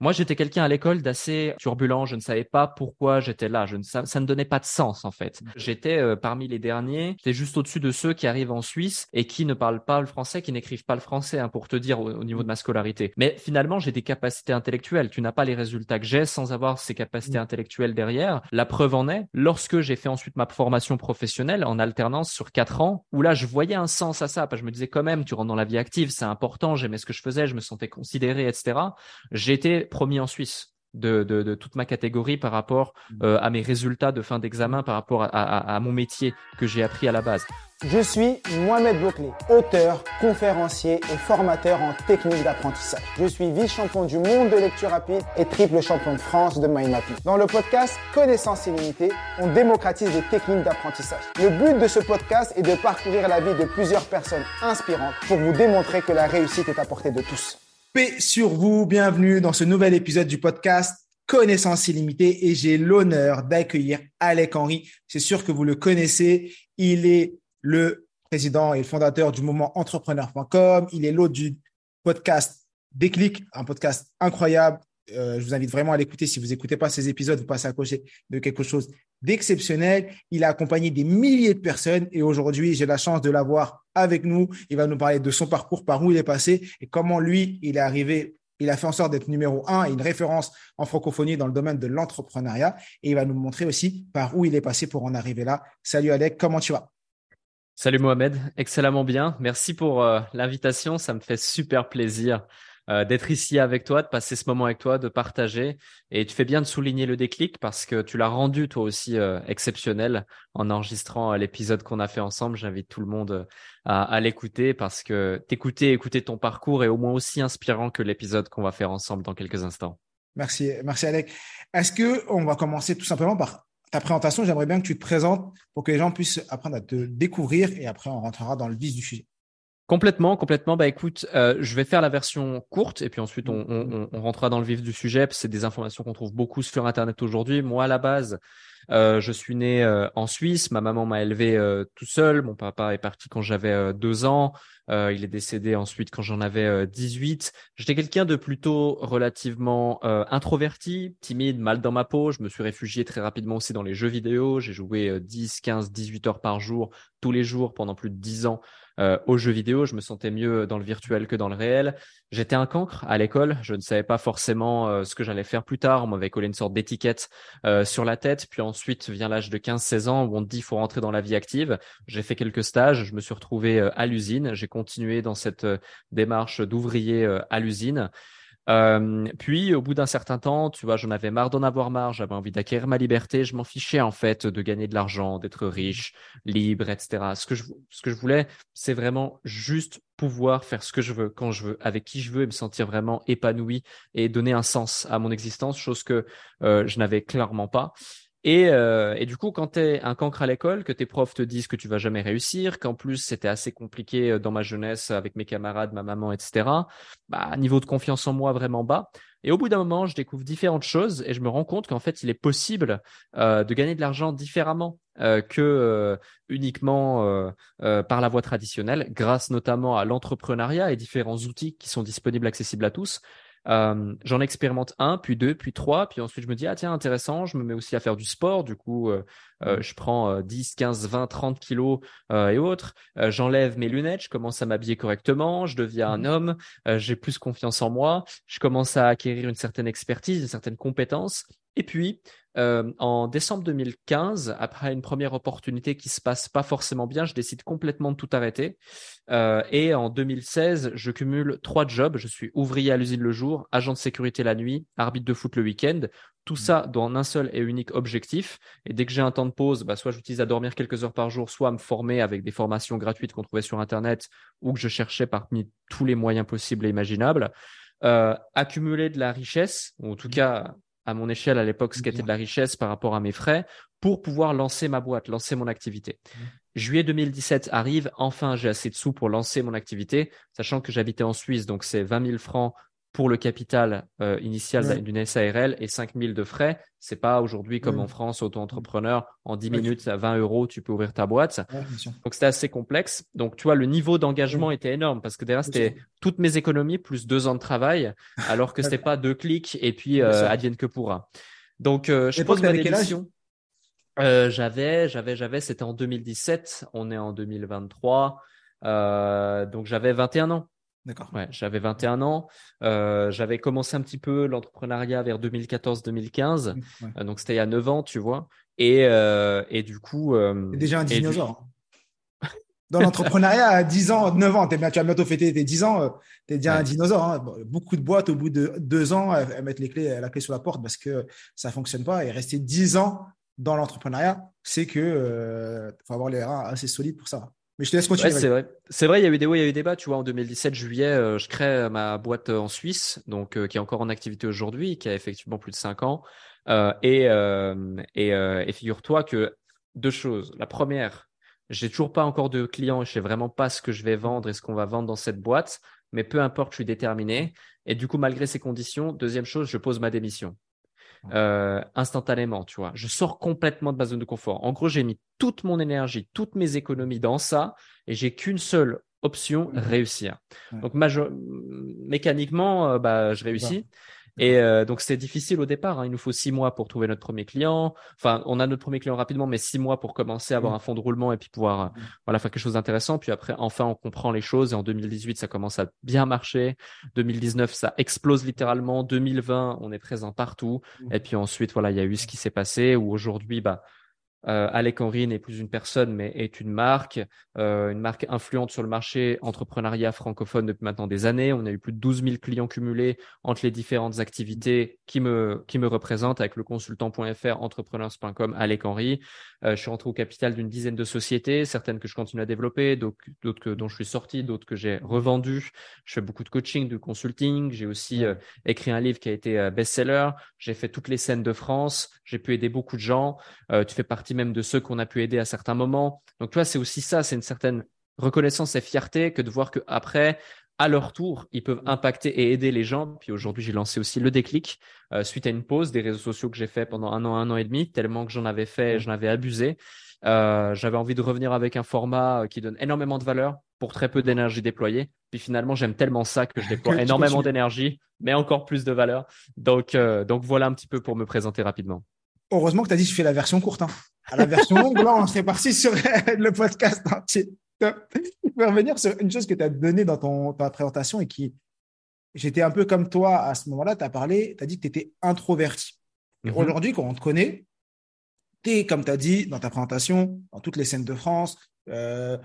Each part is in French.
Moi, j'étais quelqu'un à l'école d'assez turbulent. Je ne savais pas pourquoi j'étais là. Je ne ça, ne donnait pas de sens en fait. J'étais euh, parmi les derniers. J'étais juste au-dessus de ceux qui arrivent en Suisse et qui ne parlent pas le français, qui n'écrivent pas le français, hein, pour te dire au, niveau de ma scolarité. Mais finalement, j'ai des capacités intellectuelles. Tu n'as pas les résultats que j'ai sans avoir ces capacités mm. intellectuelles derrière. La preuve en est, lorsque j'ai fait ensuite ma formation professionnelle en alternance sur quatre ans, où là, je voyais un sens à ça. Parce que je me disais quand même, tu rentres dans la vie active, c'est important. J'aimais ce que je faisais, je me sentais considéré, etc. J'étais premier en Suisse. De, de, toute ma catégorie par rapport mmh. euh, à mes résultats de fin d'examen, par rapport à, mon métier que j'ai appris à la base. Je suis Mohamed Bouclé, auteur, conférencier et formateur en technique d'apprentissage. Je suis vice-champion du monde de lecture rapide et triple champion de France de mind mapping. Dans le podcast Connaissance illimitée, on démocratise les techniques d'apprentissage. Le but de ce podcast est de parcourir la vie de plusieurs personnes inspirantes pour vous démontrer que la réussite est à portée de tous. Paix sur vous, bienvenue dans ce nouvel épisode du podcast Connaissance illimitée et j'ai l'honneur d'accueillir Alec Henry. C'est sûr que vous le connaissez. Il est le président et le fondateur du mouvement entrepreneur.com. Il est l'hôte du podcast Déclic, un podcast incroyable. Euh, je vous invite vraiment à l'écouter. Si vous n'écoutez pas ces épisodes, vous passez à côté de quelque chose d'exceptionnel. Il a accompagné des milliers de personnes et aujourd'hui, j'ai la chance de l'avoir avec nous. Il va nous parler de son parcours, par où il est passé et comment lui, il est arrivé. Il a fait en sorte d'être numéro un et une référence en francophonie dans le domaine de l'entrepreneuriat. Et il va nous montrer aussi par où il est passé pour en arriver là. Salut Alec, comment tu vas? Salut Mohamed, excellemment bien. Merci pour euh, l'invitation. Ça me fait super plaisir euh, d'être ici avec toi, de passer ce moment avec toi, de partager. Et tu fais bien de souligner le déclic parce que tu l'as rendu toi aussi euh, exceptionnel en enregistrant euh, l'épisode qu'on a fait ensemble. J'invite tout le monde à, l'écouter parce que t'écouter, écouter ton parcours est au moins aussi inspirant que l'épisode qu'on va faire ensemble dans quelques instants. Merci, merci Alec. Est-ce que on va commencer tout simplement par ta présentation? J'aimerais bien que tu te présentes pour que les gens puissent apprendre à te découvrir et après on rentrera dans le vif du sujet. Complètement, complètement. Bah écoute, euh, je vais faire la version courte et puis ensuite on, on, on rentrera dans le vif du sujet. C'est des informations qu'on trouve beaucoup sur Internet aujourd'hui. Moi, à la base, euh, je suis né euh, en Suisse. Ma maman m'a élevé euh, tout seul. Mon papa est parti quand j'avais deux ans. il est décédé ensuite quand j'en avais 18. J'étais quelqu'un de plutôt relativement introverti, timide, mal dans ma peau. Je me suis réfugié très rapidement aussi dans les jeux vidéo. J'ai joué 10, 15, 18 heures par jour, tous les jours pendant plus de 10 ans euh, aux jeux vidéo. Je me sentais mieux dans le virtuel que dans le réel. J'étais un cancre à l'école. Je ne savais pas forcément euh, ce que j'allais faire plus tard. On m'avait collé une sorte d'étiquette euh, sur la tête. Puis ensuite vient l'âge de 15-16 ans où on te dit faut rentrer dans la vie active. J'ai fait quelques stages. Je me suis retrouvé à l'usine. J'ai continué dans cette démarche d'ouvrier à l'usine. Euh, puis, au bout d'un certain temps, tu vois, j'en avais marre d'en avoir marre, j'avais envie d'acquérir ma liberté, je m'en fichais en fait de gagner de l'argent, d'être riche, libre, etc. Ce que je, ce que je voulais, c'est vraiment juste pouvoir faire ce que je veux, quand je veux, avec qui je veux et me sentir vraiment épanoui et donner un sens à mon existence, chose que euh, je n'avais clairement pas. Et, euh, et, du coup, quand tu es un cancre à l'école, que tes profs te disent que tu vas jamais réussir, qu'en plus c'était assez compliqué euh, dans ma jeunesse avec mes camarades, ma maman, etc., bah, niveau de confiance en moi vraiment bas. Et au bout d'un moment, je découvre différentes choses et je me rends compte qu'en fait, il est possible euh, de gagner de l'argent différemment euh, que euh, uniquement par la voie traditionnelle, grâce notamment à l'entrepreneuriat et différents outils qui sont disponibles, accessibles à tous. Euh, j'en expérimente un, puis deux, puis trois, puis ensuite je me dis ah tiens intéressant, je me mets aussi à faire du sport, du coup euh, euh, je prends 10, 15, 20, 30 kilos et autres, j'enlève mes lunettes, je commence à m'habiller correctement, je deviens un mmh. homme, j'ai plus confiance en moi, je commence à acquérir une certaine expertise, une certaine compétence, et puis euh, en décembre 2015, après une première opportunité qui se passe pas forcément bien, je décide complètement de tout arrêter. Euh, et en 2016, je cumule trois jobs. Je suis ouvrier à l'usine le jour, agent de sécurité la nuit, arbitre de foot le week-end. Tout ça dans un seul et unique objectif. Et dès que j'ai un temps de pause, bah, soit j'utilise à dormir quelques heures par jour, soit à me former avec des formations gratuites qu'on trouvait sur Internet ou que je cherchais parmi tous les moyens possibles et imaginables. euh, accumuler de la richesse, ou en tout cas à mon échelle à l'époque, ce qui était de la richesse par rapport à mes frais, pour pouvoir lancer ma boîte, lancer mon activité. Juillet 2017 arrive, enfin j'ai assez de sous pour lancer mon activité, sachant que j'habitais en Suisse, donc c'est 20 000 francs pour le capital euh, initial d'une SARL et 5 000 de frais. C'est pas aujourd'hui comme en France, auto-entrepreneur, en 10 minutes à 20 euros, tu peux ouvrir ta boîte. Donc c'était assez complexe. Donc tu vois, le niveau d'engagement était énorme parce que derrière c'était toutes mes économies plus deux ans de travail, alors que c'était pas deux clics et puis euh, advienne que pourra. Donc euh, je pose ma démission. Euh, j'avais, j'avais, j'avais, c'était en 2017, on est en 2023, euh, donc j'avais 21 ans. D'accord. Ouais, j'avais 21 ans. Euh, j'avais commencé un petit peu l'entrepreneuriat vers 2014-2015. Mmh, donc c'était il y a 9 ans, tu vois. Et, et du coup. déjà un dinosaure. Dans l'entrepreneuriat, à 10 ans, 9 ans, tu as bientôt fêté tes 10 ans, tu es déjà un dinosaure. Hein. Beaucoup de boîtes, au bout de 2 ans, elles mettent les clés, la clé sur la porte parce que ça fonctionne pas. Et rester 10 ans dans l'entrepreneuriat, c'est que euh, faut avoir les reins assez solides pour ça. Mais je te laisse continuer. c'est vrai. C'est vrai, il y a eu des hauts, il y a eu des bas. Tu vois, en 2017, juillet, euh, je crée ma boîte en Suisse, donc euh, qui est encore en activité aujourd'hui, qui a effectivement plus de 5 ans. et et, et figure-toi que deux choses. La première, j'ai toujours pas encore de clients, je sais vraiment pas ce que je vais vendre et ce qu'on va vendre dans cette boîte, mais peu importe, je suis déterminé. Et du coup, malgré ces conditions, deuxième chose, je pose ma démission euh, instantanément, tu vois. Je sors complètement de ma zone de confort. En gros, j'ai mis toute mon énergie, toutes mes économies dans ça et j'ai qu'une seule option, réussir. Donc, mécaniquement, euh, bah, je réussis. Et euh, donc c'était difficile au départ. Hein. Il nous faut six mois pour trouver notre premier client. Enfin, on a notre premier client rapidement, mais six mois pour commencer à avoir un fond de roulement et puis pouvoir euh, voilà faire quelque chose d'intéressant. Puis après, enfin, on comprend les choses. Et en 2018, ça commence à bien marcher. 2019, ça explose littéralement. 2020, on est présent partout. Et puis ensuite, voilà, il y a eu ce qui s'est passé. Où aujourd'hui, bah euh, Alec Henry n'est plus une personne, mais est une marque, euh, une marque influente sur le marché entrepreneuriat francophone depuis maintenant des années. On a eu plus de 12 000 clients cumulés entre les différentes activités qui me, qui me représentent avec le consultant.fr, entrepreneurs.com, Alec Henry. Euh, je suis rentré au capital d'une dizaine de sociétés, certaines que je continue à développer, d'autres que, dont je suis sorti, d'autres que j'ai revendues. Je fais beaucoup de coaching, de consulting. J'ai aussi euh, écrit un livre qui a été best-seller. J'ai fait toutes les scènes de France. J'ai pu aider beaucoup de gens. tu fais partie même de ceux qu'on a pu aider à certains moments. Donc, tu vois, c'est aussi ça, c'est une certaine reconnaissance et fierté que de voir que après, à leur tour, ils peuvent impacter et aider les gens. Puis aujourd'hui, j'ai lancé aussi le déclic euh, suite à une pause des réseaux sociaux que j'ai fait pendant un an, un an et demi, tellement que j'en avais fait, j'en avais abusé. Euh, j'avais envie de revenir avec un format euh, qui donne énormément de valeur pour très peu d'énergie déployée. Puis finalement, j'aime tellement ça que je déploie énormément d'énergie, mais encore plus de valeur. Donc, donc voilà un petit peu pour me présenter rapidement. Heureusement que tu as dit je fais la version courte. Hein. À la version longue, là, on serait parti sur le podcast entier. Je vais revenir sur une chose que tu as donnée dans ton, ta présentation et qui, j'étais un peu comme toi à ce moment-là, tu as parlé, tu as dit que tu étais introverti. Et mhm. aujourd'hui, quand on te connaît, tu es, comme tu as dit dans ta présentation, dans toutes les scènes de France, euh,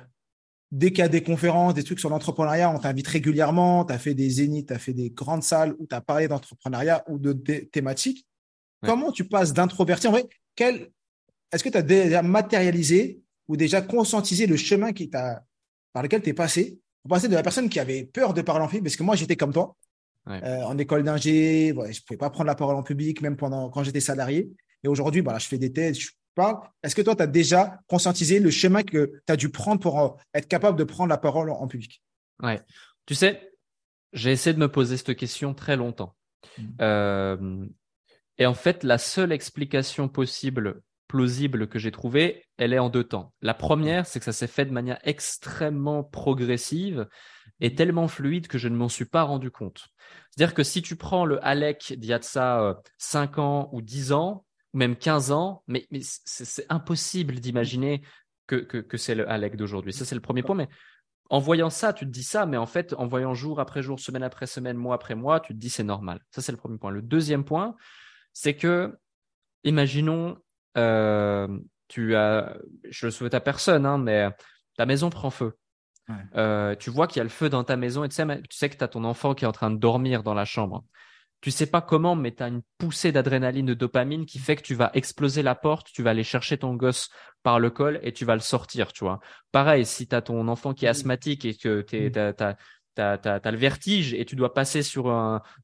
dès qu'il y a des conférences, des trucs sur l'entrepreneuriat, on t'invite régulièrement, tu as fait des zéniths, tu as fait des grandes salles où tu as parlé d'entrepreneuriat ou de thématiques. Comment tu passes d'introverti En vrai, quel, est-ce que tu as déjà matérialisé ou déjà conscientisé le chemin qui t'a, par lequel tu es passé? Pour passer de la personne qui avait peur de parler en public, parce que moi j'étais comme toi, euh, en école d'ingé, je ne pouvais pas prendre la parole en public, même pendant quand j'étais salarié. Et aujourd'hui, voilà, je fais des thèses, je parle. Est-ce que toi, tu as déjà conscientisé le chemin que tu as dû prendre pour euh, être capable de prendre la parole en, public? Ouais. Tu sais, j'ai essayé de me poser cette question très longtemps. Mmh. Euh, et en fait, la seule explication possible, plausible que j'ai trouvée, elle est en deux temps. La première, c'est que ça s'est fait de manière extrêmement progressive et tellement fluide que je ne m'en suis pas rendu compte. C'est-à-dire que si tu prends le Alec d'il y a de ça 5 euh, ans ou 10 ans, ou même 15 ans, mais, c'est impossible d'imaginer que, que, que c'est le Alec d'aujourd'hui. Ça, c'est le premier point. Mais en voyant ça, tu te dis ça, mais en fait, en voyant jour après jour, semaine après semaine, mois après mois, tu te dis c'est normal. Ça, c'est le premier point. Le deuxième point, c'est que, imaginons, euh, tu as, je le souhaite à personne, hein, mais ta maison prend feu. Euh, tu vois qu'il y a le feu dans ta maison et tu sais, tu sais que tu as ton enfant qui est en train de dormir dans la chambre. Tu sais pas comment, mais tu as une poussée d'adrénaline, de dopamine qui fait que tu vas exploser la porte, tu vas aller chercher ton gosse par le col et tu vas le sortir, tu vois. Pareil, si tu as ton enfant qui est asthmatique et que tu t'as, t'as, le vertige et tu dois passer sur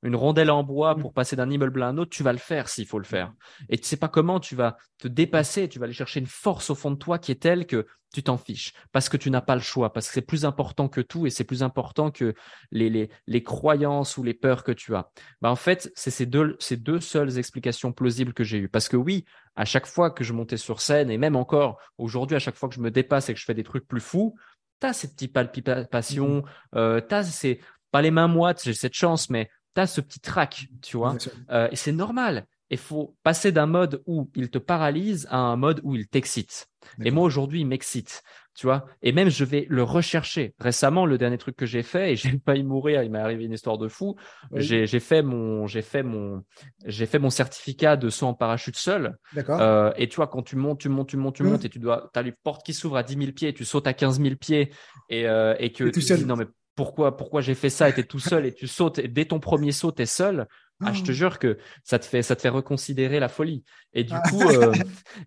une rondelle en bois pour passer d'un immeuble à un autre, tu vas le faire s'il faut le faire. Et tu sais pas comment tu vas te dépasser, tu vas aller chercher une force au fond de toi qui est telle que tu t'en fiches parce que tu n'as pas le choix, parce que c'est plus important que tout et c'est plus important que les, les, les croyances ou les peurs que tu as. Bah, en fait, c'est ces deux, ces deux seules explications plausibles que j'ai eues. Parce que oui, à chaque fois que je montais sur scène et même encore aujourd'hui, à chaque fois que je me dépasse et que je fais des trucs plus fous, t'as ces petites palpitations, mmh. euh, t'as ces, pas les mains moites, j'ai cette chance, mais t'as ce petit trac, tu vois. Euh, et c'est normal. Il faut passer d'un mode où il te paralyse à un mode où il t'excite. Et moi, aujourd'hui, il m'excite, tu vois. Et même, je vais le rechercher. Récemment, le dernier truc que j'ai fait, et j'ai failli mourir, il m'est arrivé une histoire de fou. J'ai fait mon, j'ai fait mon, j'ai fait mon certificat de saut en parachute seul. D'accord. Euh, et tu vois, quand tu montes, tu montes, tu montes, tu montes, et tu dois, t'as les portes qui s'ouvrent à 10 000 pieds, tu sautes à 15 000 pieds, et, euh, et que tu dis, non, mais pourquoi, pourquoi j'ai fait ça et t'es tout seul et tu sautes, et dès ton premier saut, t'es seul. Ah, je te oh. jure que ça te fait, ça te fait reconsidérer la folie. Et du ah. coup, euh,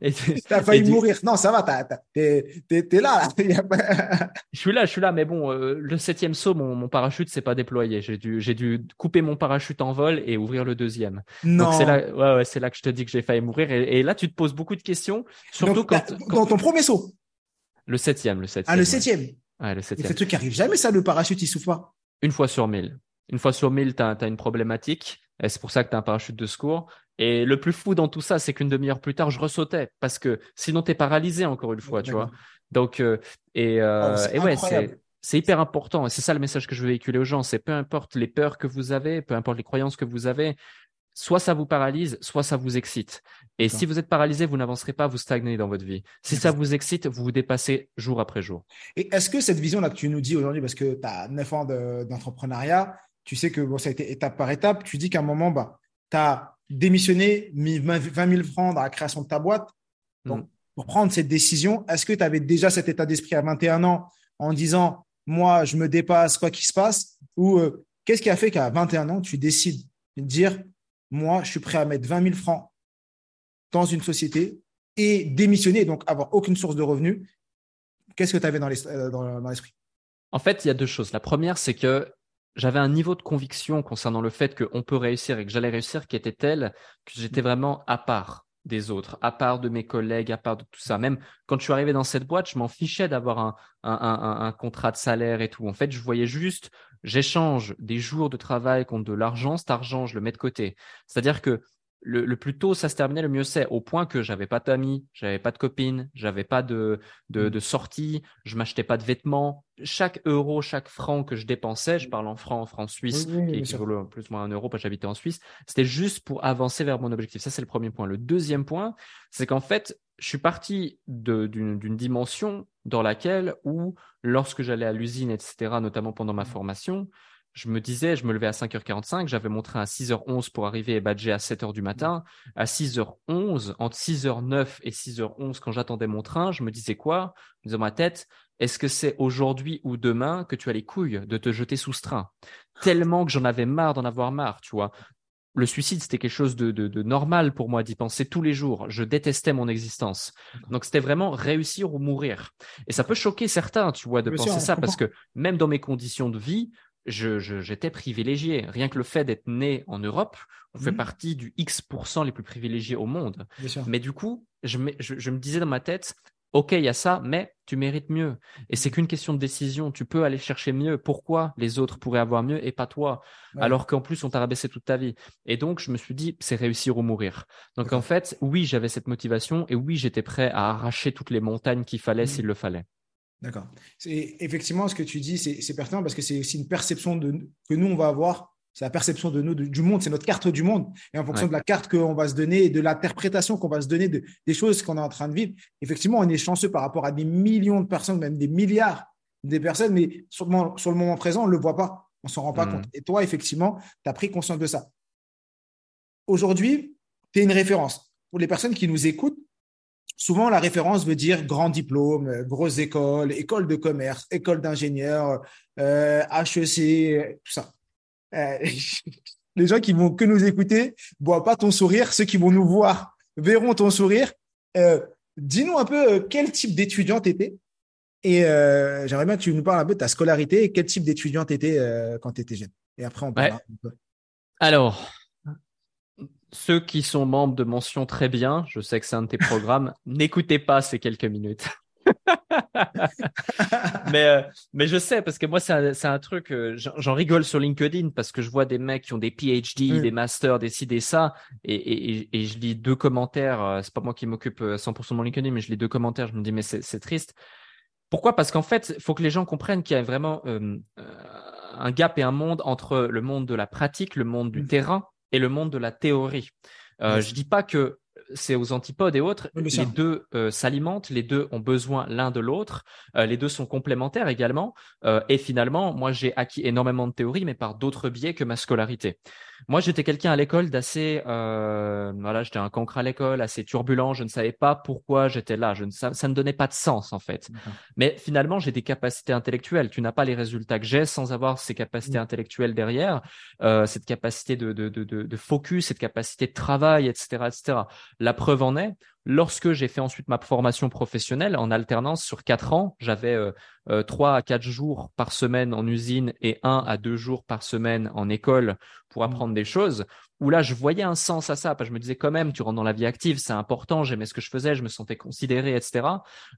t'as failli mourir. Non, ça va, t'es, t'es, là. je suis là, je suis là. Mais bon, euh, le septième saut, mon, mon parachute s'est pas déployé. J'ai dû, j'ai dû couper mon parachute en vol et ouvrir le deuxième. Non. Donc c'est là, ouais, ouais, c'est là que je te dis que j'ai failli mourir. Et, là, tu te poses beaucoup de questions, surtout quand, dans ton premier saut? Le septième, le septième. Ah, le septième. Ouais, le septième. C'est truc qui arrive jamais, ça, le parachute, il souffle pas. Une fois sur mille. Une fois sur mille, tu as, une problématique. Et c'est pour ça que tu as un parachute de secours. Et le plus fou dans tout ça, c'est qu'une demi-heure plus tard, je ressautais parce que sinon, tu es paralysé encore une fois, tu vois. Donc, euh, et, euh, oh, et ouais, c'est. C'est hyper important et c'est ça le message que je veux véhiculer aux gens. C'est peu importe les peurs que vous avez, peu importe les croyances que vous avez, soit ça vous paralyse, soit ça vous excite. Et si vous êtes paralysé, vous n'avancerez pas, vous stagnez dans votre vie. Si ça vous excite, vous vous dépassez jour après jour. Et est-ce que cette vision-là que tu nous dis aujourd'hui, parce que tu as 9 ans d'entrepreneuriat, tu sais que bon, ça a été étape par étape. Tu dis qu'à un moment, bah, tu as démissionné, mis 20 000 francs dans la création de ta boîte. Donc, mm. pour prendre cette décision, est-ce que tu avais déjà cet état d'esprit à 21 ans en disant, moi, je me dépasse, quoi qu'il se passe? Ou euh, qu'est-ce qui a fait qu'à 21 ans, tu décides de dire, moi, je suis prêt à mettre 20 000 francs dans une société et démissionner, donc avoir aucune source de revenus? Qu'est-ce que tu avais euh, dans l'esprit? En fait, il y a deux choses. La première, c'est que j'avais un niveau de conviction concernant le fait qu'on peut réussir et que j'allais réussir qui était tel que j'étais vraiment à part des autres, à part de mes collègues, à part de tout ça. Même quand je suis arrivé dans cette boîte, je m'en fichais d'avoir un, un, un, un, contrat de salaire et tout. En fait, je voyais juste, j'échange des jours de travail contre de l'argent. Cet argent, je le mets de côté. C'est-à-dire que le, plus tôt ça se terminait, le mieux c'est. Au point que j'avais pas d'amis, j'avais pas de copines, j'avais pas de, de, mm. de sortie, je m'achetais pas de vêtements. Chaque euro, chaque franc que je dépensais, je parle en francs, en francs suisses, qui équivaut plus ou moins un euro, parce que j'habitais en Suisse, c'était juste pour avancer vers mon objectif. Ça, c'est le premier point. Le deuxième point, c'est qu'en fait, je suis parti d'une dimension dans laquelle, où lorsque j'allais à l'usine, etc., notamment pendant ma mm. formation, je me disais, je me levais à 5h45, j'avais mon train à 6h11 pour arriver et badger à 7h du matin. À 6h11, entre 6h09 et 6h11, quand j'attendais mon train, je me disais quoi? Je me disais dans ma tête, est-ce que c'est aujourd'hui ou demain que tu as les couilles de te jeter sous ce train? Tellement que j'en avais marre d'en avoir marre, tu vois. Le suicide, c'était quelque chose de, de, normal pour moi d'y penser tous les jours. Je détestais mon existence. Donc, c'était vraiment réussir ou mourir. Et ça peut choquer certains, tu vois, de penser ça, parce que même dans mes conditions de vie, j'étais je, privilégié. Rien que le fait d'être né en Europe, on fait mmh. partie du X% les plus privilégiés au monde. Mais du coup, je me, je, me, disais dans ma tête, OK, il y a ça, mais tu mérites mieux. Et c'est qu'une question de décision. Tu peux aller chercher mieux. Pourquoi les autres pourraient avoir mieux et pas toi? Alors qu'en plus, on t'a rabaissé toute ta vie. Et donc, je me suis dit, c'est réussir ou mourir. Donc, en fait, oui, j'avais cette motivation et oui, j'étais prêt à arracher toutes les montagnes qu'il fallait mmh. s'il le fallait. D'accord. C'est effectivement ce que tu dis, c'est pertinent parce que c'est aussi une perception de, que nous on va avoir. C'est la perception de nous du monde, c'est notre carte du monde. Et en fonction de la carte qu'on va se donner et de l'interprétation qu'on va se donner de, des choses qu'on est en train de vivre, effectivement, on est chanceux par rapport à des millions de personnes, même des milliards de personnes, mais sur le, moment, sur le moment présent, on ne le voit pas, on ne s'en rend pas mmh. compte. Et toi, effectivement, tu as pris conscience de ça. Aujourd'hui, tu es une référence. Pour les personnes qui nous écoutent, souvent la référence veut dire grand diplôme, euh, grosse école, école de commerce, école d'ingénieur, euh, HEC, tout ça. Euh, les gens qui vont que nous écouter voient pas ton sourire, ceux qui vont nous voir verront ton sourire. Dis-nous un peu quel type d'étudiant tu étais Et euh, j'aimerais bien que tu nous parles un peu de ta scolarité et quel type d'étudiant tu étais euh, quand tu étais jeune. Et après, on parlera un peu. Alors, ceux qui sont membres de Mention Très Bien, je sais que c'est un de tes programmes, n'écoutez pas ces quelques minutes. mais euh, mais je sais parce que moi c'est un, un, truc euh, j'en rigole sur LinkedIn parce que je vois des mecs qui ont des PhD, des masters, des ci des ça et, et, et, je lis deux commentaires. Euh, c'est pas moi qui m'occupe 100% de mon LinkedIn, mais je lis deux commentaires. Je me dis mais c'est triste. Pourquoi? Parce qu'en fait, il faut que les gens comprennent qu'il y a vraiment un gap et un monde entre le monde de la pratique, le monde du mmh. terrain et le monde de la théorie. Euh, je dis pas que c'est aux antipodes et autres. les deux euh, s'alimentent, les deux ont besoin l'un de l'autre, euh, les deux sont complémentaires également. Euh, et finalement, moi, j'ai acquis énormément de théorie, mais par d'autres biais que ma scolarité. Moi, j'étais quelqu'un à l'école d'assez, voilà, j'étais un cancre à l'école, assez turbulent. Je ne savais pas pourquoi j'étais là. Je ne, ça, ça, ne donnait pas de sens en fait. Mais finalement, j'ai des capacités intellectuelles. Tu n'as pas les résultats que j'ai sans avoir ces capacités intellectuelles derrière, cette capacité de, de, de, de, focus, cette capacité de travail, etc., etc. La preuve en est, lorsque j'ai fait ensuite ma formation professionnelle en alternance sur quatre ans, j'avais euh, euh, trois à quatre jours par semaine en usine et un à deux jours par semaine en école pour mmh. apprendre des choses. Où là, je voyais un sens à ça. Parce que je me disais quand même, tu rentres dans la vie active, c'est important. J'aimais ce que je faisais, je me sentais considéré, etc.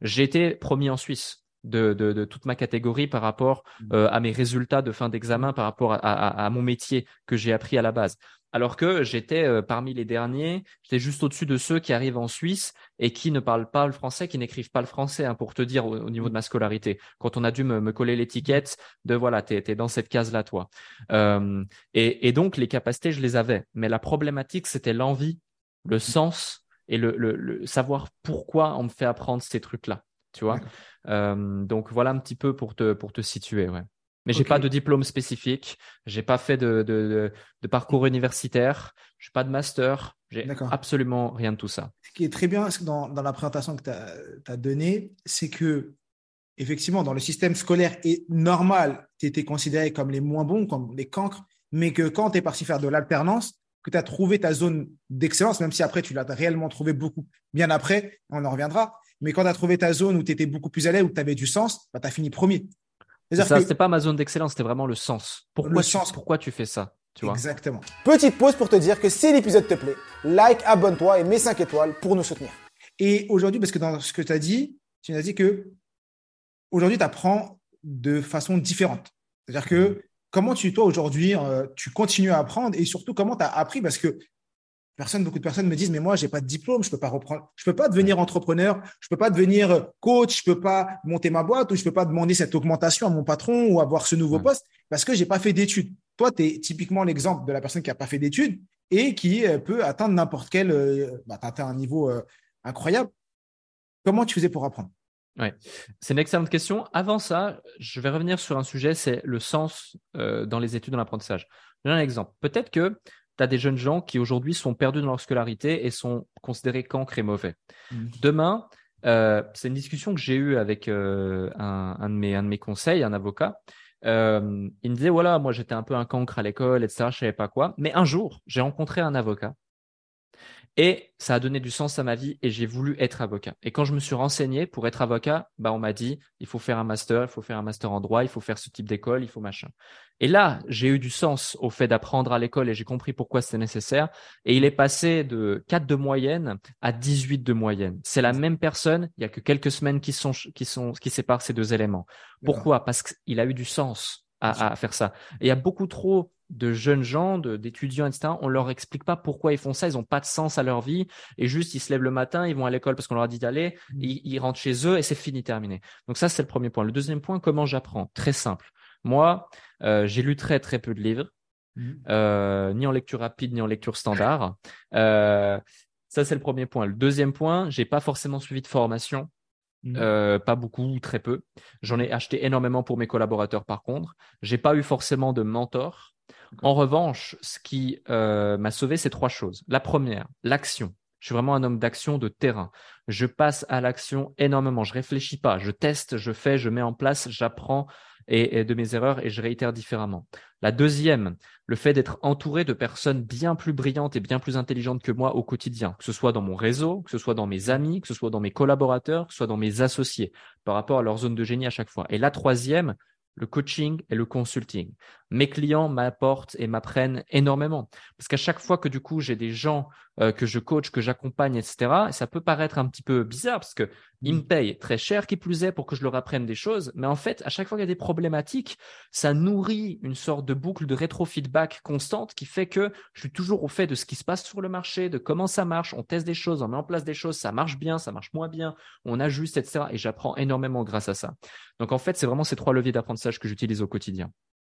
J'étais promis en Suisse. De, de, toute ma catégorie par rapport mmh. euh, à mes résultats de fin d'examen, par rapport à, mon métier que j'ai appris à la base alors que j'étais euh, parmi les derniers, j'étais juste au-dessus de ceux qui arrivent en Suisse et qui ne parlent pas le français, qui n'écrivent pas le français, hein, pour te dire au, niveau de ma scolarité. Quand on a dû me, coller l'étiquette de voilà, tu es, dans cette case-là, toi. Euh, et, donc, les capacités, je les avais. Mais la problématique, c'était l'envie, le sens et le, savoir pourquoi on me fait apprendre ces trucs-là. Tu vois euh, Donc, voilà un petit peu pour te, pour te situer. Ouais. Mais j'ai pas de diplôme spécifique, j'ai pas fait de, de, de, parcours universitaire, j'ai pas de master, j'ai absolument rien de tout ça. Ce qui est très bien dans, dans la présentation que tu as, donnée, c'est que effectivement, dans le système scolaire et normal, tu étais considéré comme les moins bons, comme les cancres, mais que quand tu es parti faire de l'alternance, que tu as trouvé ta zone d'excellence, même si après tu l'as réellement trouvé beaucoup bien après, on en reviendra, mais quand tu as trouvé ta zone où tu étais beaucoup plus à l'aise, où tu avais du sens, bah, tu as fini premier. Ça, c'était pas ma zone d'excellence, c'était vraiment le sens. Pourquoi, Tu, pourquoi tu fais ça tu vois? Exactement. Petite pause pour te dire que si l'épisode te plaît, like, abonne-toi et mets 5 étoiles pour nous soutenir. Et aujourd'hui, parce que dans ce que tu as dit, tu nous as dit que aujourd'hui, tu apprends de façon différente. C'est-à-dire que comment tu, toi, aujourd'hui, euh, tu continues à apprendre et surtout comment tu as appris parce que Personne, beaucoup de personnes me disent, mais moi, j'ai pas de diplôme, je peux pas reprendre, je peux pas devenir entrepreneur, je peux pas devenir coach, je peux pas monter ma boîte ou je peux pas demander cette augmentation à mon patron ou avoir ce nouveau poste parce que j'ai pas fait d'études. Toi, tu es typiquement l'exemple de la personne qui a pas fait d'études et qui euh, peut atteindre n'importe quel, euh, bah, atteint un niveau euh, incroyable. Comment tu faisais pour apprendre? Ouais, c'est une excellente question. Avant ça, je vais revenir sur un sujet, c'est le sens dans les études dans l'apprentissage. Je donne un exemple. Peut-être que tu as des jeunes gens qui aujourd'hui sont perdus dans leur scolarité et sont considérés cancres et mauvais. Mmh. Demain, euh, c'est une discussion que j'ai eue avec euh, un, de mes, un de mes conseils, un avocat. Euh, il me disait voilà, moi j'étais un peu un cancre à l'école, etc. Je savais pas quoi. Mais un jour, j'ai rencontré un avocat et ça a donné du sens à ma vie et j'ai voulu être avocat. Et quand je me suis renseigné pour être avocat, bah on m'a dit il faut faire un master, il faut faire un master en droit, il faut faire ce type d'école, il faut machin. Et là, j'ai eu du sens au fait d'apprendre à l'école et j'ai compris pourquoi c'était nécessaire. Et il est passé de 4 de moyenne à 18 de moyenne. C'est la même personne, il y a que quelques semaines qui sont qui sont qui séparent ces deux éléments. Pourquoi? Parce qu'il a eu du sens à, à faire ça. Et il y a beaucoup trop de jeunes gens, d'étudiants, etc. On leur explique pas pourquoi ils font ça, ils ont pas de sens à leur vie et juste ils se lèvent le matin, ils vont à l'école parce qu'on leur a dit d'aller, mmh. ils, rentrent chez eux et c'est fini, terminé. Donc ça c'est le premier point. Le deuxième point, comment j'apprends? Très simple. Moi, euh, j'ai lu très très peu de livres, mmh. euh, ni en lecture rapide ni en lecture standard. Euh, ça c'est le premier point. Le deuxième point, j'ai pas forcément suivi de formation. Mmh. pas beaucoup ou très peu. J'en ai acheté énormément pour mes collaborateurs par contre. J'ai pas eu forcément de mentor. En revanche, ce qui euh, m'a sauvé, c'est trois choses. La première, l'action. Je suis vraiment un homme d'action, de terrain. Je passe à l'action énormément. Je réfléchis pas. Je teste, je fais, je mets en place, j'apprends et, de mes erreurs et je réitère différemment. La deuxième, le fait d'être entouré de personnes bien plus brillantes et bien plus intelligentes que moi au quotidien, que ce soit dans mon réseau, que ce soit dans mes amis, que ce soit dans mes collaborateurs, que ce soit dans mes associés, par rapport à leur zone de génie à chaque fois. Et la troisième, le coaching et le consulting. Mes clients m'apportent et m'apprennent énormément. Parce qu'à chaque fois que du coup j'ai des gens euh, que je coach, que j'accompagne, etc., ça peut paraître un petit peu bizarre parce que ils me payent très cher, qui plus est, pour que je leur apprenne des choses. Mais en fait, à chaque fois qu'il y a des problématiques, ça nourrit une sorte de boucle de rétro-feedback constante qui fait que je suis toujours au fait de ce qui se passe sur le marché, de comment ça marche. On teste des choses, on met en place des choses, ça marche bien, ça marche moins bien, on ajuste, etc. Et j'apprends énormément grâce à ça. Donc en fait, c'est vraiment ces trois leviers d'apprentissage que j'utilise au quotidien.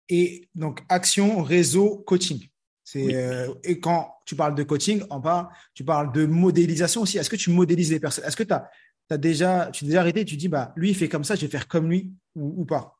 Et donc, action, réseau, coaching. C'est euh, et quand tu parles de coaching, en parle, tu parles de modélisation aussi. Est-ce que tu modélises les personnes? Est-ce que tu as, as, déjà, tu déjà arrêté Tu dis bah lui il fait comme ça, je vais faire comme lui ou, pas?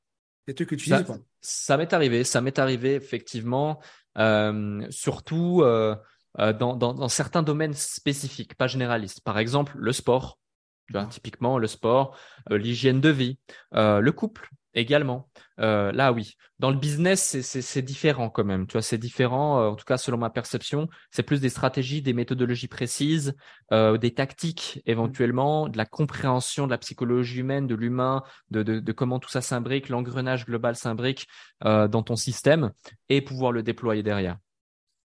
C'est trucs que tu ça, dis. Ça m'est arrivé, ça m'est arrivé effectivement, euh, surtout euh, dans, dans, dans, certains domaines spécifiques, pas généralistes. Par exemple, le sport. Tu vois, typiquement le sport, l'hygiène de vie, le couple également. Euh, là, oui. Dans le business, c'est différent quand même. Tu vois, c'est différent. Euh, en tout cas, selon ma perception, c'est plus des stratégies, des méthodologies précises, euh, des tactiques éventuellement, de la compréhension de la psychologie humaine, de l'humain, de, de, comment tout ça s'imbrique, l'engrenage global s'imbrique dans ton système, et pouvoir le déployer derrière.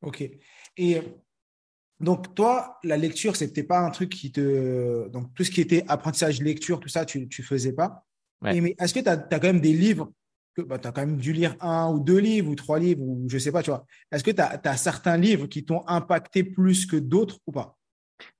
Ok. Et donc toi, la lecture, c'était pas un truc qui te, donc tout ce qui était apprentissage, lecture, tout ça, tu tu faisais pas? Mais est-ce que tu as, as, quand même des livres bah, tu as quand même dû lire un ou deux livres ou trois livres ou je sais pas, tu vois. Est-ce que tu as, certains livres qui t'ont impacté plus que d'autres ou pas?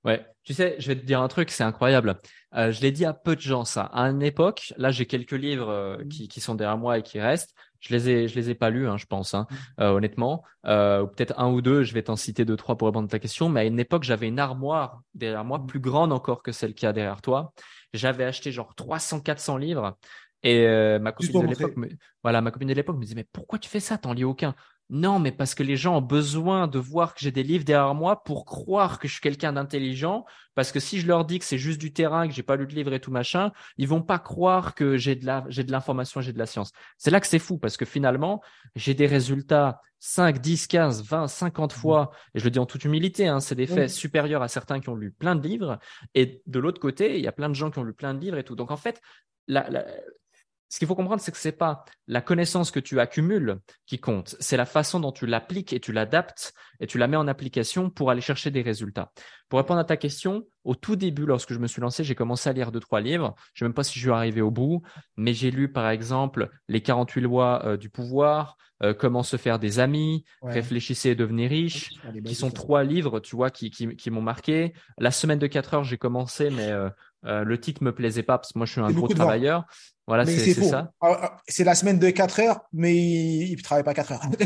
Ouais, tu sais, je vais te dire un truc, c'est incroyable. Euh, je l'ai dit à peu de gens ça. À une époque, là j'ai quelques livres euh, mmh. qui, qui, sont derrière moi et qui restent. Je les ai, je les ai pas lus, hein, je pense, hein, mmh. euh, honnêtement. Euh, peut-être un ou deux. Je vais t'en citer deux, trois pour répondre à ta question. Mais à une époque, j'avais une armoire derrière moi, mmh. plus grande encore que celle qu'il y a derrière toi. J'avais acheté genre 300, 400 livres et euh, ma copine de l'époque, me... voilà, ma copine de l'époque me disait mais pourquoi tu fais ça? T'en lis aucun Non, mais parce que les gens ont besoin de voir que j'ai des livres derrière moi pour croire que je suis quelqu'un d'intelligent. Parce que si je leur dis que c'est juste du terrain, que j'ai pas lu de livre et tout machin, ils vont pas croire que j'ai de la, j'ai de l'information, j'ai de la science. C'est là que c'est fou parce que finalement, j'ai des résultats 5, 10, 15, 20, 50 fois, et je le dis en toute humilité, hein, c'est des faits supérieurs à certains qui ont lu plein de livres, et de l'autre côté, il y a plein de gens qui ont lu plein de livres et tout. Donc en fait, la, la, ce qu'il faut comprendre, c'est que c'est pas la connaissance que tu accumules qui compte, c'est la façon dont tu l'appliques et tu l'adaptes et tu la mets en application pour aller chercher des résultats. Pour répondre à ta question, au tout début, lorsque je me suis lancé, j'ai commencé à lire deux, trois livres. Je ne sais même pas si je suis arrivé au bout, mais j'ai lu, par exemple, Les 48 lois euh, du pouvoir, euh, Comment se faire des amis, Réfléchissez et devenez riche, qui sont trois livres, tu vois, qui, qui, qui m'ont marqué. La semaine de 4 heures, j'ai commencé, mais euh, euh, le titre me plaisait pas parce que moi je suis un gros travailleur. Voilà, c'est ça. Ah, c'est la semaine de 4 heures, mais il ne travaille pas 4 heures.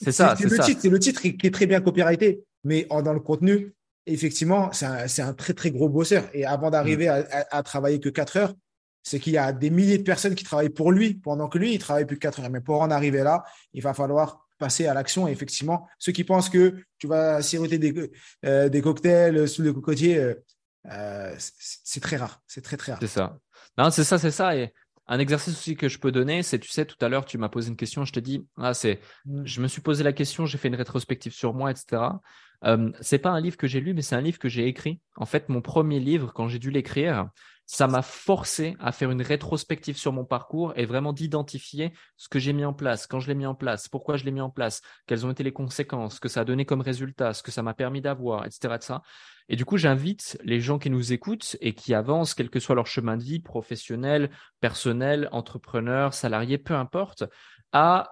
c'est ça. C'est le titre, c'est le titre qui est très bien copyrighté, mais dans le contenu, effectivement, c'est un, un, très très gros bosseur. Et avant d'arriver mm. à, à, travailler que 4 heures, c'est qu'il y a des milliers de personnes qui travaillent pour lui, pendant que lui, il travaille plus que 4 heures. Mais pour en arriver là, il va falloir passer à l'action. Et effectivement, ceux qui pensent que tu vas siroter des, euh, des cocktails sous le cocotier, euh, euh, c'est très rare. C'est très, très rare. C'est ça. Non, c'est ça, c'est ça. Et un exercice aussi que je peux donner, c'est, tu sais, tout à l'heure, tu m'as posé une question, je te dis, ah, c'est, mm. je me suis posé la question, j'ai fait une rétrospective sur moi, etc. C'est pas un livre que j'ai lu, mais c'est un livre que j'ai écrit. En fait, mon premier livre, quand j'ai dû l'écrire, ça m'a forcé à faire une rétrospective sur mon parcours et vraiment d'identifier ce que j'ai mis en place, quand je l'ai mis en place, pourquoi je l'ai mis en place, quelles ont été les conséquences, ce que ça a donné comme résultat, ce que ça m'a permis d'avoir, etc.. Et du coup, j'invite les gens qui nous écoutent et qui avancent, quel que soit leur chemin de vie, professionnel, personnel, entrepreneur, salarié, peu importe, à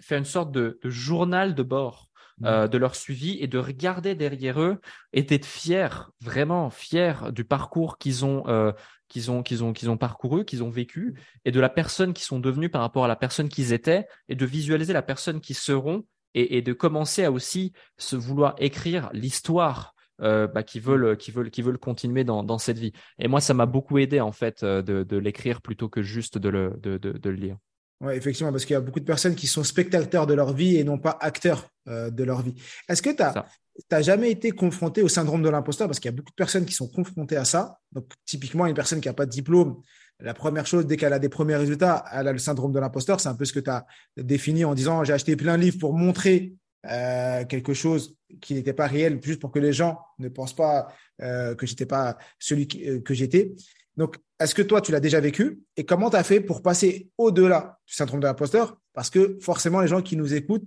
faire une sorte de, journal de bord. Euh, de leur suivi et de regarder derrière eux et d'être fiers, vraiment fiers du parcours qu'ils ont, euh, qu'ils ont, qu'ils ont, qu'ils ont parcouru, qu'ils ont vécu et de la personne qu'ils sont devenus par rapport à la personne qu'ils étaient et de visualiser la personne qu'ils seront et, et, de commencer à aussi se vouloir écrire l'histoire euh, bah, qui veulent qui veulent qui veulent continuer dans, dans cette vie. Et moi, ça m'a beaucoup aidé en fait euh, de, de l'écrire plutôt que juste de le de, de, de le lire. Ouais, effectivement, parce qu'il y a beaucoup de personnes qui sont spectateurs de leur vie et non pas acteurs euh, de leur vie. Est-ce que tu as, jamais été confronté au syndrome de l'imposteur? Parce qu'il y a beaucoup de personnes qui sont confrontées à ça. Donc, typiquement, une personne qui n'a pas de diplôme, la première chose, dès qu'elle a des premiers résultats, elle a le syndrome de l'imposteur. C'est un peu ce que tu as défini en disant j'ai acheté plein de livres pour montrer euh, quelque chose qui n'était pas réel, juste pour que les gens ne pensent pas euh, que j'étais pas celui euh, que j'étais. Donc, est-ce que toi, tu l'as déjà vécu et comment tu as fait pour passer au-delà du syndrome de l'imposteur? Parce que forcément, les gens qui nous écoutent,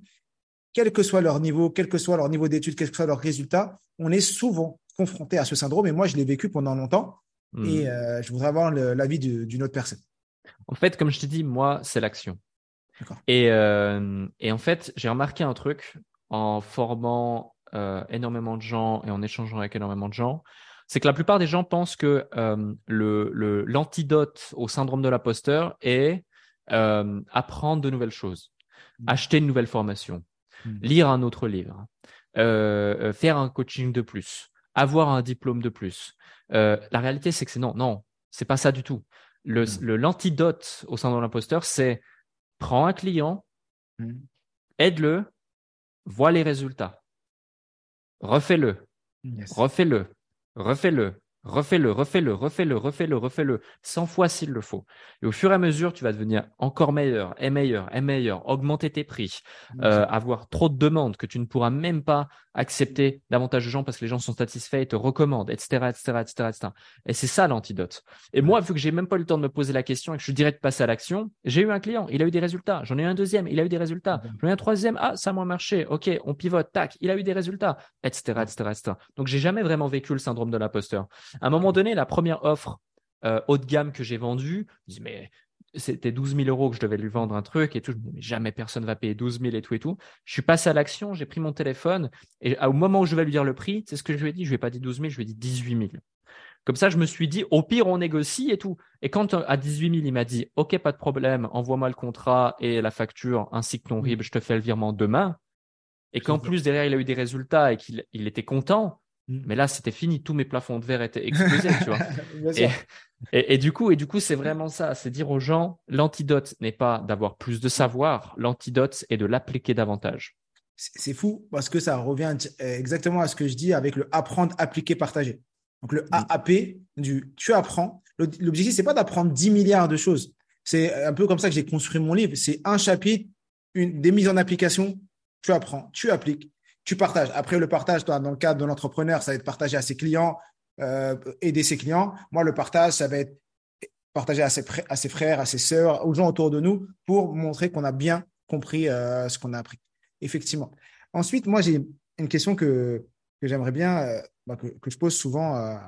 quel que soit leur niveau, quel que soit leur niveau d'études, quel que soit leur résultat, on est souvent confronté à ce syndrome. Et moi, je l'ai vécu pendant longtemps hmm. et je voudrais avoir l'avis d'une autre personne. En fait, comme je t'ai dit, moi, c'est l'action. Et, euh, et, en fait, j'ai remarqué un truc en formant euh, énormément de gens et en échangeant avec énormément de gens, c'est que la plupart des gens pensent que euh, le l'antidote au syndrome de l'imposteur est euh, apprendre de nouvelles choses, mmh. acheter une nouvelle formation, mmh. lire un autre livre, euh, faire un coaching de plus, avoir un diplôme de plus. la réalité, c'est que c'est non, non, c'est pas ça du tout. Le mmh. l'antidote au syndrome de l'imposteur, c'est prends un client, aide-le, vois les résultats. Refais-le, refais-le, refais-le, Refais-le, refais-le, refais-le, refais-le, refais-le, 100 fois s'il le faut. Et au fur et à mesure, tu vas devenir encore meilleur, et meilleur, et meilleur, augmenter tes prix, euh, avoir trop de demandes que tu ne pourras même pas accepter davantage de gens parce que les gens sont satisfaits et te recommandent, etc., etc., etc., etc. Et c'est ça l'antidote. Et moi, vu que j'ai même pas eu le temps de me poser la question et que je suis direct passé à l'action, j'ai eu un client, il a eu des résultats. J'en ai eu un deuxième, il a eu des résultats. J'en ai eu un troisième, ah, ça a moins marché. OK, on pivote, tac, il a eu des résultats, etc., etc., etc. Donc, j'ai jamais vraiment vécu le syndrome de l'imposteur. À un moment donné, la première offre euh, haut de gamme que j'ai vendue, je dis, mais c'était 12 000 euros que je devais lui vendre un truc et tout. Je me dis, mais jamais personne va payer 12 000 et tout et tout. Je suis passé à l'action, j'ai pris mon téléphone et au moment où je vais lui dire le prix, c'est ce que je lui ai dit. Je lui ai pas dit 12 000, je lui ai dit 18 000. Comme ça, je me suis dit, au pire, on négocie et tout. Et quand à 18 000, il m'a dit, OK, pas de problème, envoie-moi le contrat et la facture ainsi que ton RIB, je te fais le virement demain. Et qu'en plus, derrière, il a eu des résultats et qu'il il était content, Mm. Mais là, c'était fini. Tous mes plafonds de verre étaient explosés, tu vois. Et, du coup, et du coup, c'est vraiment ça. C'est dire aux gens, l'antidote n'est pas d'avoir plus de savoir. L'antidote est de l'appliquer davantage. C'est fou parce que ça revient exactement à ce que je dis avec le apprendre, appliquer, partager. Donc le AAP du tu apprends. L'objectif, c'est pas d'apprendre 10 milliards de choses. C'est un peu comme ça que j'ai construit mon livre. C'est un chapitre, une, des mises en application. Tu apprends, tu appliques tu partages. Après, le partage, toi, dans le cadre de l'entrepreneur, ça va être partagé à ses clients, euh, aider ses clients. Moi, le partage, ça va être partagé à ses, frères, à ses sœurs, aux gens autour de nous pour montrer qu'on a bien compris euh, ce qu'on a appris. Effectivement. Ensuite, moi, j'ai une question que, que j'aimerais bien, euh, bah, que, que, je pose souvent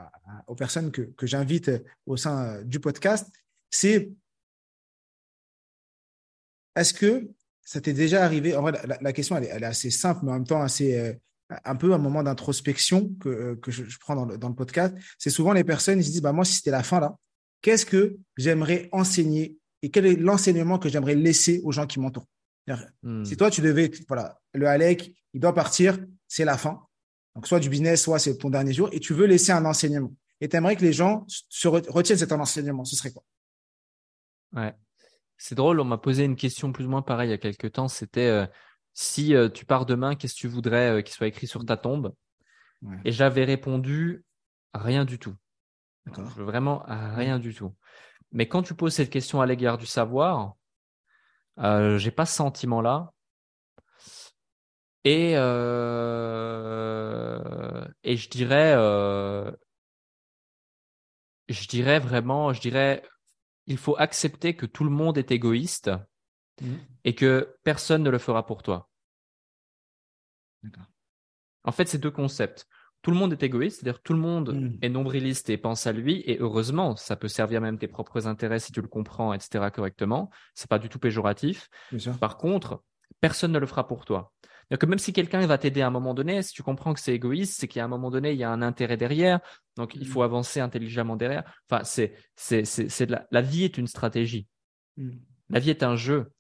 aux personnes que, que j'invite au sein du podcast. C'est est-ce que ça t'est déjà arrivé En vrai, la, question, elle est, assez simple, mais en même temps assez, euh, un peu un moment d'introspection que, euh, que je, prends dans le, dans le podcast. C'est souvent les personnes, ils se disent, bah, moi, si c'était la fin là, qu'est-ce que j'aimerais enseigner et quel est l'enseignement que j'aimerais laisser aux gens qui m'entourent? Hmm. Si toi, tu devais, voilà, le Alec, il doit partir, c'est la fin. Donc, soit du business, soit c'est ton dernier jour, et tu veux laisser un enseignement. Et tu aimerais que les gens se retiennent cet enseignement. Ce serait quoi? Ouais. C'est drôle, on m'a posé une question plus ou moins pareille il y a quelques temps. C'était euh, si euh, tu pars demain, qu'est-ce que tu voudrais euh, qu'il soit écrit sur ta tombe? Et j'avais répondu rien du tout. Vraiment rien du tout. Mais quand tu poses cette question à l'égard du savoir, j'ai pas ce sentiment-là. Et, et je dirais, je dirais vraiment, je dirais il faut accepter que tout le monde est égoïste mmh. et que personne ne le fera pour toi. En fait, c'est deux concepts. Tout le monde est égoïste, c'est-à-dire tout le monde mmh. est nombriliste et pense à lui, et heureusement, ça peut servir même tes propres intérêts si tu le comprends, etc. correctement. C'est pas du tout péjoratif. Par contre, personne ne le fera pour toi. Donc, même si quelqu'un va t'aider à un moment donné, si tu comprends que c'est égoïste, c'est qu'à un moment donné, il y a un intérêt derrière. Donc, il faut mm. avancer intelligemment derrière. Enfin, c'est, c'est, c'est, la, la vie est une stratégie. Mm. La vie est un jeu.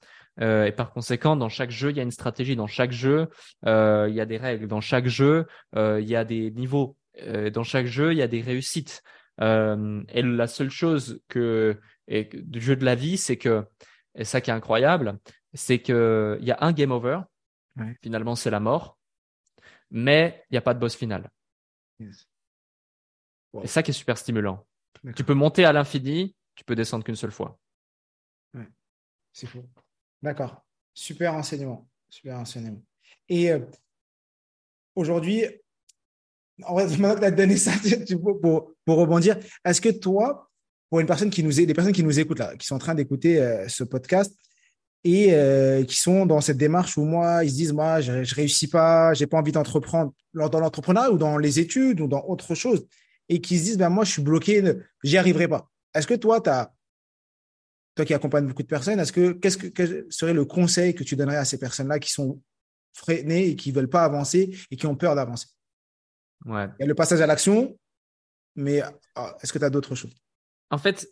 Euh, et par conséquent, dans chaque jeu, il y a une stratégie. Dans chaque jeu, euh, il y a des règles. Dans chaque jeu, euh, il y a des niveaux. Dans chaque jeu, il y a des réussites. Et la seule chose que et, du jeu de la vie, c'est que, et ça qui est incroyable, c'est que il y a un game over Finalement, c'est la mort. Mais il n'y a pas de boss final. Et ça qui est super stimulant. Tu peux monter à l'infini tu peux descendre qu'une seule fois. Ouais, c'est fou. D'accord. Super enseignement. Super enseignement. Et euh, aujourd'hui, en vrai, maintenant que tu as donné ça pour, pour, pour rebondir, est-ce que toi, pour une personne qui nous est, des personnes qui nous écoutent là, qui sont en train d'écouter euh, ce podcast et euh, qui sont dans cette démarche où moi, ils se disent, moi, je, je réussis pas, j'ai pas envie d'entreprendre dans l'entrepreneuriat ou dans les études ou dans autre chose et qui se disent, ben, moi, je suis bloqué, j'y arriverai pas. Est-ce que toi, as, toi qui accompagnes beaucoup de personnes, est-ce que, qu'est-ce que quel serait le conseil que tu donnerais à ces personnes-là qui sont freinées et qui veulent pas avancer et qui ont peur d'avancer? Ouais. Il y a le passage à l'action, mais ah, est-ce que tu as d'autres choses? En fait,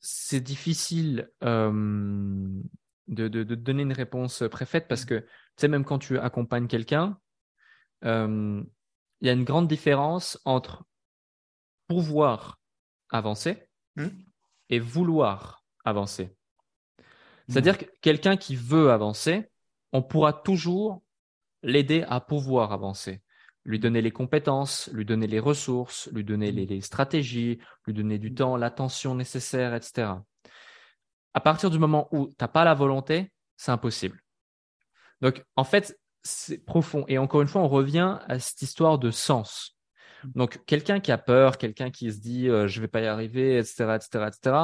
c'est difficile euh, de, de, de, donner une réponse préfète parce que, tu sais, même quand tu accompagnes quelqu'un, euh, il y a une grande différence entre pouvoir avancer mmh. et vouloir avancer. C'est-à-dire mmh. que quelqu'un qui veut avancer, on pourra toujours l'aider à pouvoir avancer lui donner les compétences, lui donner les ressources, lui donner les, les stratégies, lui donner du temps, l'attention nécessaire, etc. À partir du moment où tu n'as pas la volonté, c'est impossible. Donc, en fait, c'est profond. Et encore une fois, on revient à cette histoire de sens. Donc, quelqu'un qui a peur, quelqu'un qui se dit euh, je vais pas y arriver, etc., etc., etc.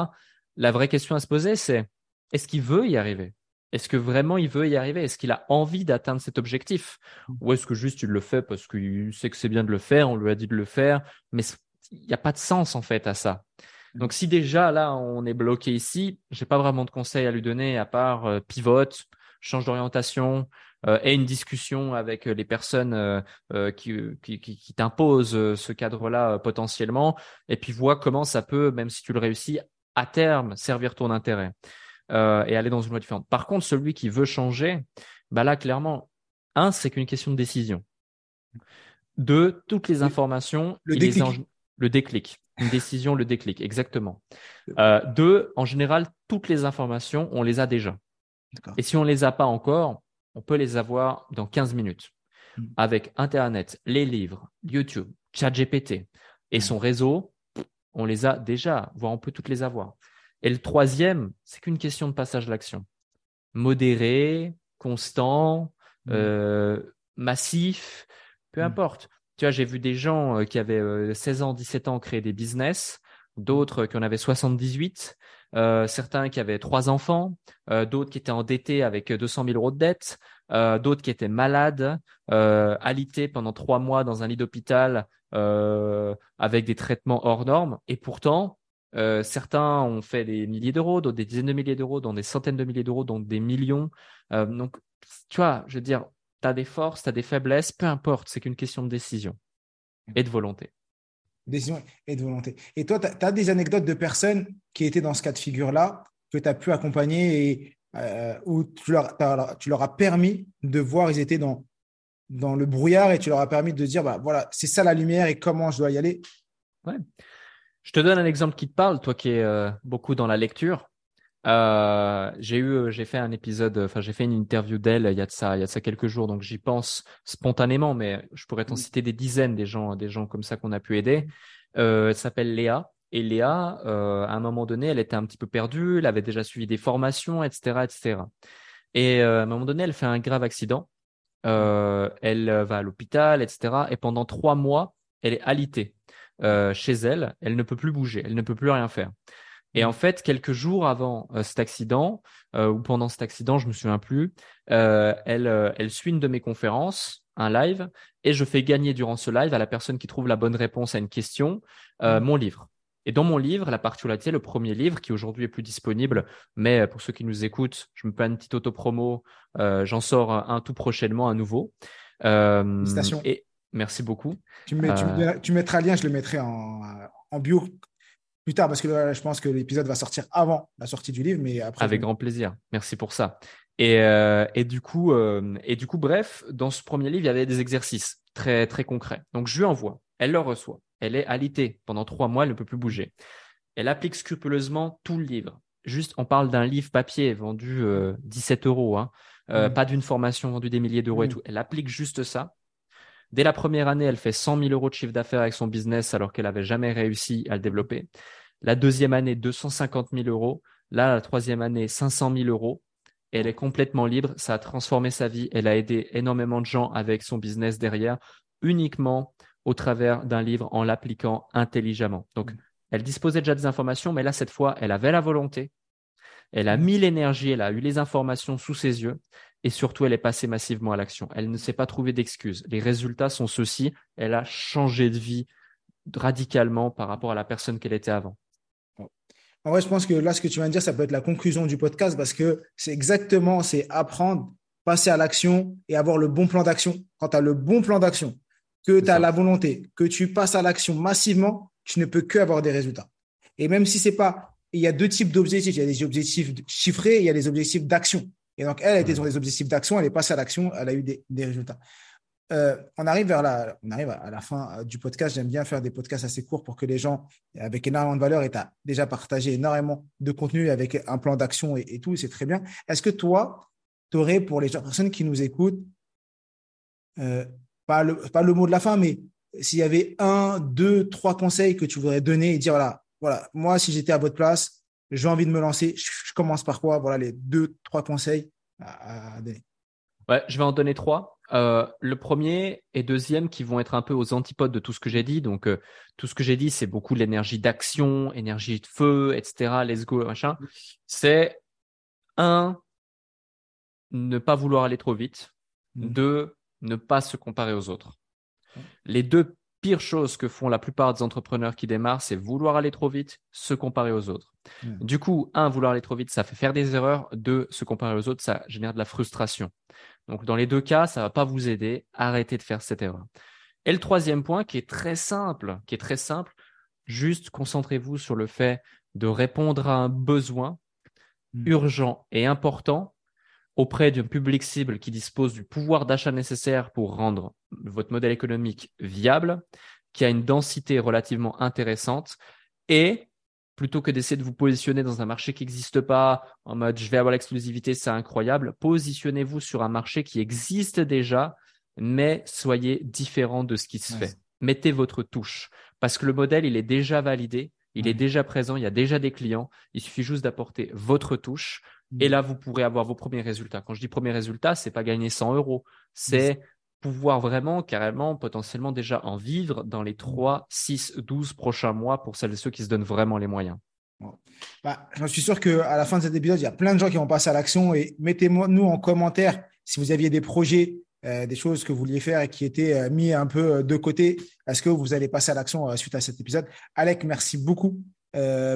La vraie question à se poser, c'est est-ce qu'il veut y arriver? Est-ce que vraiment il veut y arriver? Est-ce qu'il a envie d'atteindre cet objectif? Ou est-ce que juste il le fait parce qu'il sait que c'est bien de le faire, on lui a dit de le faire, mais il n'y a pas de sens en fait à ça. Donc si déjà là on est bloqué ici, j'ai pas vraiment de conseils à lui donner à part euh, pivote, change d'orientation, euh, et une discussion avec les personnes euh, euh qui, qui, qui t'imposent ce cadre-là potentiellement, et puis vois comment ça peut, même si tu le réussis, à terme servir ton intérêt euh, et aller dans une voie différente. Par contre, celui qui veut changer, bah là, clairement, un, c'est qu'une question de décision. Deux, toutes les informations, le déclic. Les le déclic. Une décision, le déclic, exactement. Euh, deux, en général, toutes les informations, on les a déjà. Et si on les a pas encore, on peut les avoir dans 15 minutes. Hmm. Avec Internet, les livres, YouTube, ChatGPT et son réseau, on les a déjà, voire on peut toutes les avoir. Et le troisième, c'est qu'une question de passage à l'action. Modéré, constant, mmh. euh, massif, peu mmh. importe. Tu vois, j'ai vu des gens euh, qui avaient 16 euh, ans, 17 ans créer des business, d'autres qui en avaient 78, euh, certains qui avaient trois enfants, euh, d'autres qui étaient endettés avec 200 000 euros de dette, euh, d'autres qui étaient malades, alités pendant trois mois dans un lit d'hôpital avec des traitements hors normes. Et pourtant, euh, certains ont fait des milliers d'euros, d'autres des dizaines de milliers d'euros, d'autres des centaines de milliers d'euros, donc des millions. Euh, donc, tu vois, je veux dire, tu as des forces, tu as des faiblesses, peu importe, c'est qu'une question de décision et de volonté. Décision et de volonté. Et toi, tu as, des anecdotes de personnes qui étaient dans ce cas de figure-là, que tu as pu accompagner et euh, où tu leur, tu leur as permis de voir, ils étaient dans, dans le brouillard et tu leur as permis de dire, bah, voilà, c'est ça la lumière et comment je dois y aller? Ouais. Je te donne un exemple qui te parle, toi qui es euh, beaucoup dans la lecture. Euh, j'ai eu, euh, j'ai fait un épisode, enfin j'ai fait une interview d'elle il y a de ça, il y a de ça quelques jours, donc j'y pense spontanément, mais je pourrais t'en citer des dizaines des gens, des gens comme ça qu'on a pu aider. Euh, elle s'appelle Léa. Et Léa, euh, à un moment donné, elle était un petit peu perdue, elle avait déjà suivi des formations, etc., etc. Et à un moment donné, elle fait un grave accident. elle va à l'hôpital, etc. Et pendant trois mois, elle est alitée. Chez elle, elle ne peut plus bouger, elle ne peut plus rien faire. Et en fait, quelques jours avant euh, cet accident, euh, ou pendant cet accident, je me souviens plus, elle, elle suit une de mes conférences, un live, et je fais gagner durant ce live à la personne qui trouve la bonne réponse à une question mmh. mon livre. Et dans mon livre, la particularité, le premier livre qui aujourd'hui est plus disponible, mais pour ceux qui nous écoutent, je me fais une petite auto-promo, j'en sors un, tout prochainement, un nouveau. Félicitations. Et, Merci beaucoup. Tu, mets, euh, tu, mettras le lien, je le mettrai en, en bio plus tard parce que je pense que l'épisode va sortir avant la sortie du livre, mais après. Avec grand plaisir. Merci pour ça. Et, euh, et du coup, euh, et du coup, bref, dans ce premier livre, il y avait des exercices très très concrets. Donc je lui envoie, elle le reçoit, elle est alitée pendant trois mois, elle ne peut plus bouger. Elle applique scrupuleusement tout le livre. Juste, on parle d'un livre papier vendu 17 euros, hein. Mmh. pas d'une formation vendue des milliers d'euros et mmh. tout. Elle applique juste ça. Dès la première année, elle fait 100 000 euros de chiffre d'affaires avec son business alors qu'elle n'avait jamais réussi à le développer. La deuxième année, 250 000 euros. Là, la troisième année, 500 000 euros. elle est complètement libre. Ça a transformé sa vie. Elle a aidé énormément de gens avec son business derrière, uniquement au travers d'un livre en l'appliquant intelligemment. Donc, elle disposait déjà des informations, mais là, cette fois, elle avait la volonté. Elle a mis l'énergie, elle a eu les informations sous ses yeux et surtout, elle est passée massivement à l'action. Elle ne s'est pas trouvée d'excuses. Les résultats sont ceux-ci. Elle a changé de vie radicalement par rapport à la personne qu'elle était avant. En vrai, je pense que là, ce que tu viens de dire, ça peut être la conclusion du podcast parce que c'est exactement, c'est apprendre, passer à l'action et avoir le bon plan d'action. Quand tu as le bon plan d'action, que tu as la volonté, que tu passes à l'action massivement, tu ne peux que avoir des résultats. Et même si c'est pas, il y a deux types d'objectifs. Il y a des objectifs chiffrés et il y a des objectifs d'action. Et donc, elle, était sur des objectifs d'action, elle est passée à l'action, elle a eu des, résultats. Euh, on arrive vers la, à la fin euh, du podcast. J'aime bien faire des podcasts assez courts pour que les gens, avec énormément de valeur, et tu as déjà partagé énormément de contenu avec un plan d'action et, tout, c'est très bien. Est-ce que toi, tu aurais pour les personnes qui nous écoutent, euh, pas, le, pas le mot de la fin, mais s'il y avait un, deux, trois conseils que tu voudrais donner et dire voilà, voilà, moi, si j'étais à votre place, j'ai envie de me lancer, je, commence par quoi? Voilà les deux, trois conseils à, donner. Ouais, je vais en donner trois. Euh, le premier et deuxième qui vont être un peu aux antipodes de tout ce que j'ai dit. Donc, euh, tout ce que j'ai dit, c'est beaucoup l'énergie d'action, énergie de feu, etc. Let's go, machin. C'est un, ne pas vouloir aller trop vite. Mmh. Deux, ne pas se comparer aux autres. Les deux pires choses que font la plupart des entrepreneurs qui démarrent, c'est vouloir aller trop vite, se comparer aux autres. Du coup, un, vouloir aller trop vite, ça fait faire des erreurs. Deux, se comparer aux autres, ça génère de la frustration. Donc, dans les deux cas, ça va pas vous aider. Arrêtez de faire cette erreur. Et le troisième point, qui est très simple, qui est très simple, juste concentrez-vous sur le fait de répondre à un besoin hmm. urgent et important auprès d'un public cible qui dispose du pouvoir d'achat nécessaire pour rendre votre modèle économique viable, qui a une densité relativement intéressante et plutôt que d'essayer de vous positionner dans un marché qui n'existe pas, en mode je vais avoir l'exclusivité, c'est incroyable, positionnez-vous sur un marché qui existe déjà, mais soyez différent de ce qui se fait. Mettez votre touche, parce que le modèle, il est déjà validé, il est déjà présent, il y a déjà des clients, il suffit juste d'apporter votre touche. Et là, vous pourrez avoir vos premiers résultats. Quand je dis premiers résultats, c'est pas gagner 100 euros, c'est pouvoir vraiment, carrément, potentiellement déjà en vivre dans les 3, 6, 12 prochains mois pour celles et ceux qui se donnent vraiment les moyens. Bah, je suis sûr qu'à la fin de cet épisode, il y a plein de gens qui vont passer à l'action et mettez-moi nous en commentaire si vous aviez des projets, euh, des choses que vous vouliez faire et qui étaient euh, mis un peu euh, de côté. Est-ce que vous allez passer à l'action suite à cet épisode? Alec, merci beaucoup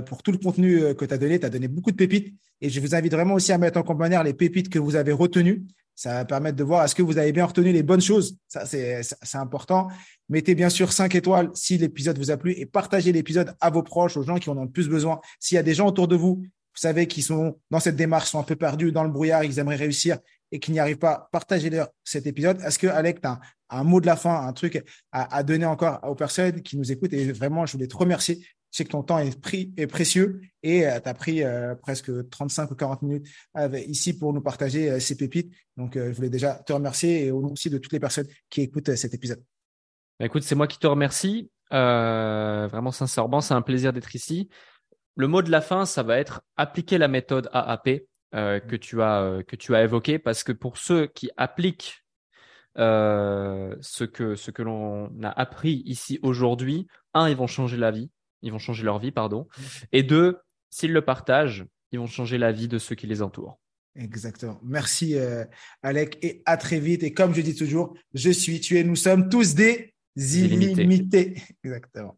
pour tout le contenu que tu as donné. Tu as donné beaucoup de pépites et je vous invite vraiment aussi à mettre en commentaire les pépites que vous avez retenues. Ça va permettre de voir est-ce que vous avez bien retenu les bonnes choses? Ça, c'est important. Mettez bien sûr 5 étoiles si l'épisode vous a plu et partagez l'épisode à vos proches, aux gens qui en ont le plus besoin. S'il y a des gens autour de vous, vous savez, qui sont dans cette démarche, sont un peu perdus dans le brouillard, ils aimeraient réussir et qui n'y arrivent pas, partagez-leur cet épisode. Est-ce que, Alec, tu as un, mot de la fin, un truc à, donner encore aux personnes qui nous écoutent? Et vraiment, je voulais te remercier je sais que ton temps est, pris, précieux et euh, tu as pris euh, presque 35 ou 40 minutes ici pour nous partager euh, ces pépites. Donc, je voulais déjà te remercier et aussi de toutes les personnes qui écoutent cet épisode. Bah, écoute, c'est moi qui te remercie. vraiment sincèrement, c'est un plaisir d'être ici. Le mot de la fin, ça va être appliquer la méthode AAP que tu as que tu as évoqué parce que pour ceux qui appliquent ce que ce que l'on a appris ici aujourd'hui, un, ils vont changer la vie ils vont changer leur vie, pardon. Et deux, s'ils le partagent, ils vont changer la vie de ceux qui les entourent. Exactement. Merci, euh, Alec, et à très vite. Et comme je dis toujours, je suis, tu es, nous sommes tous des illimités. Exactement.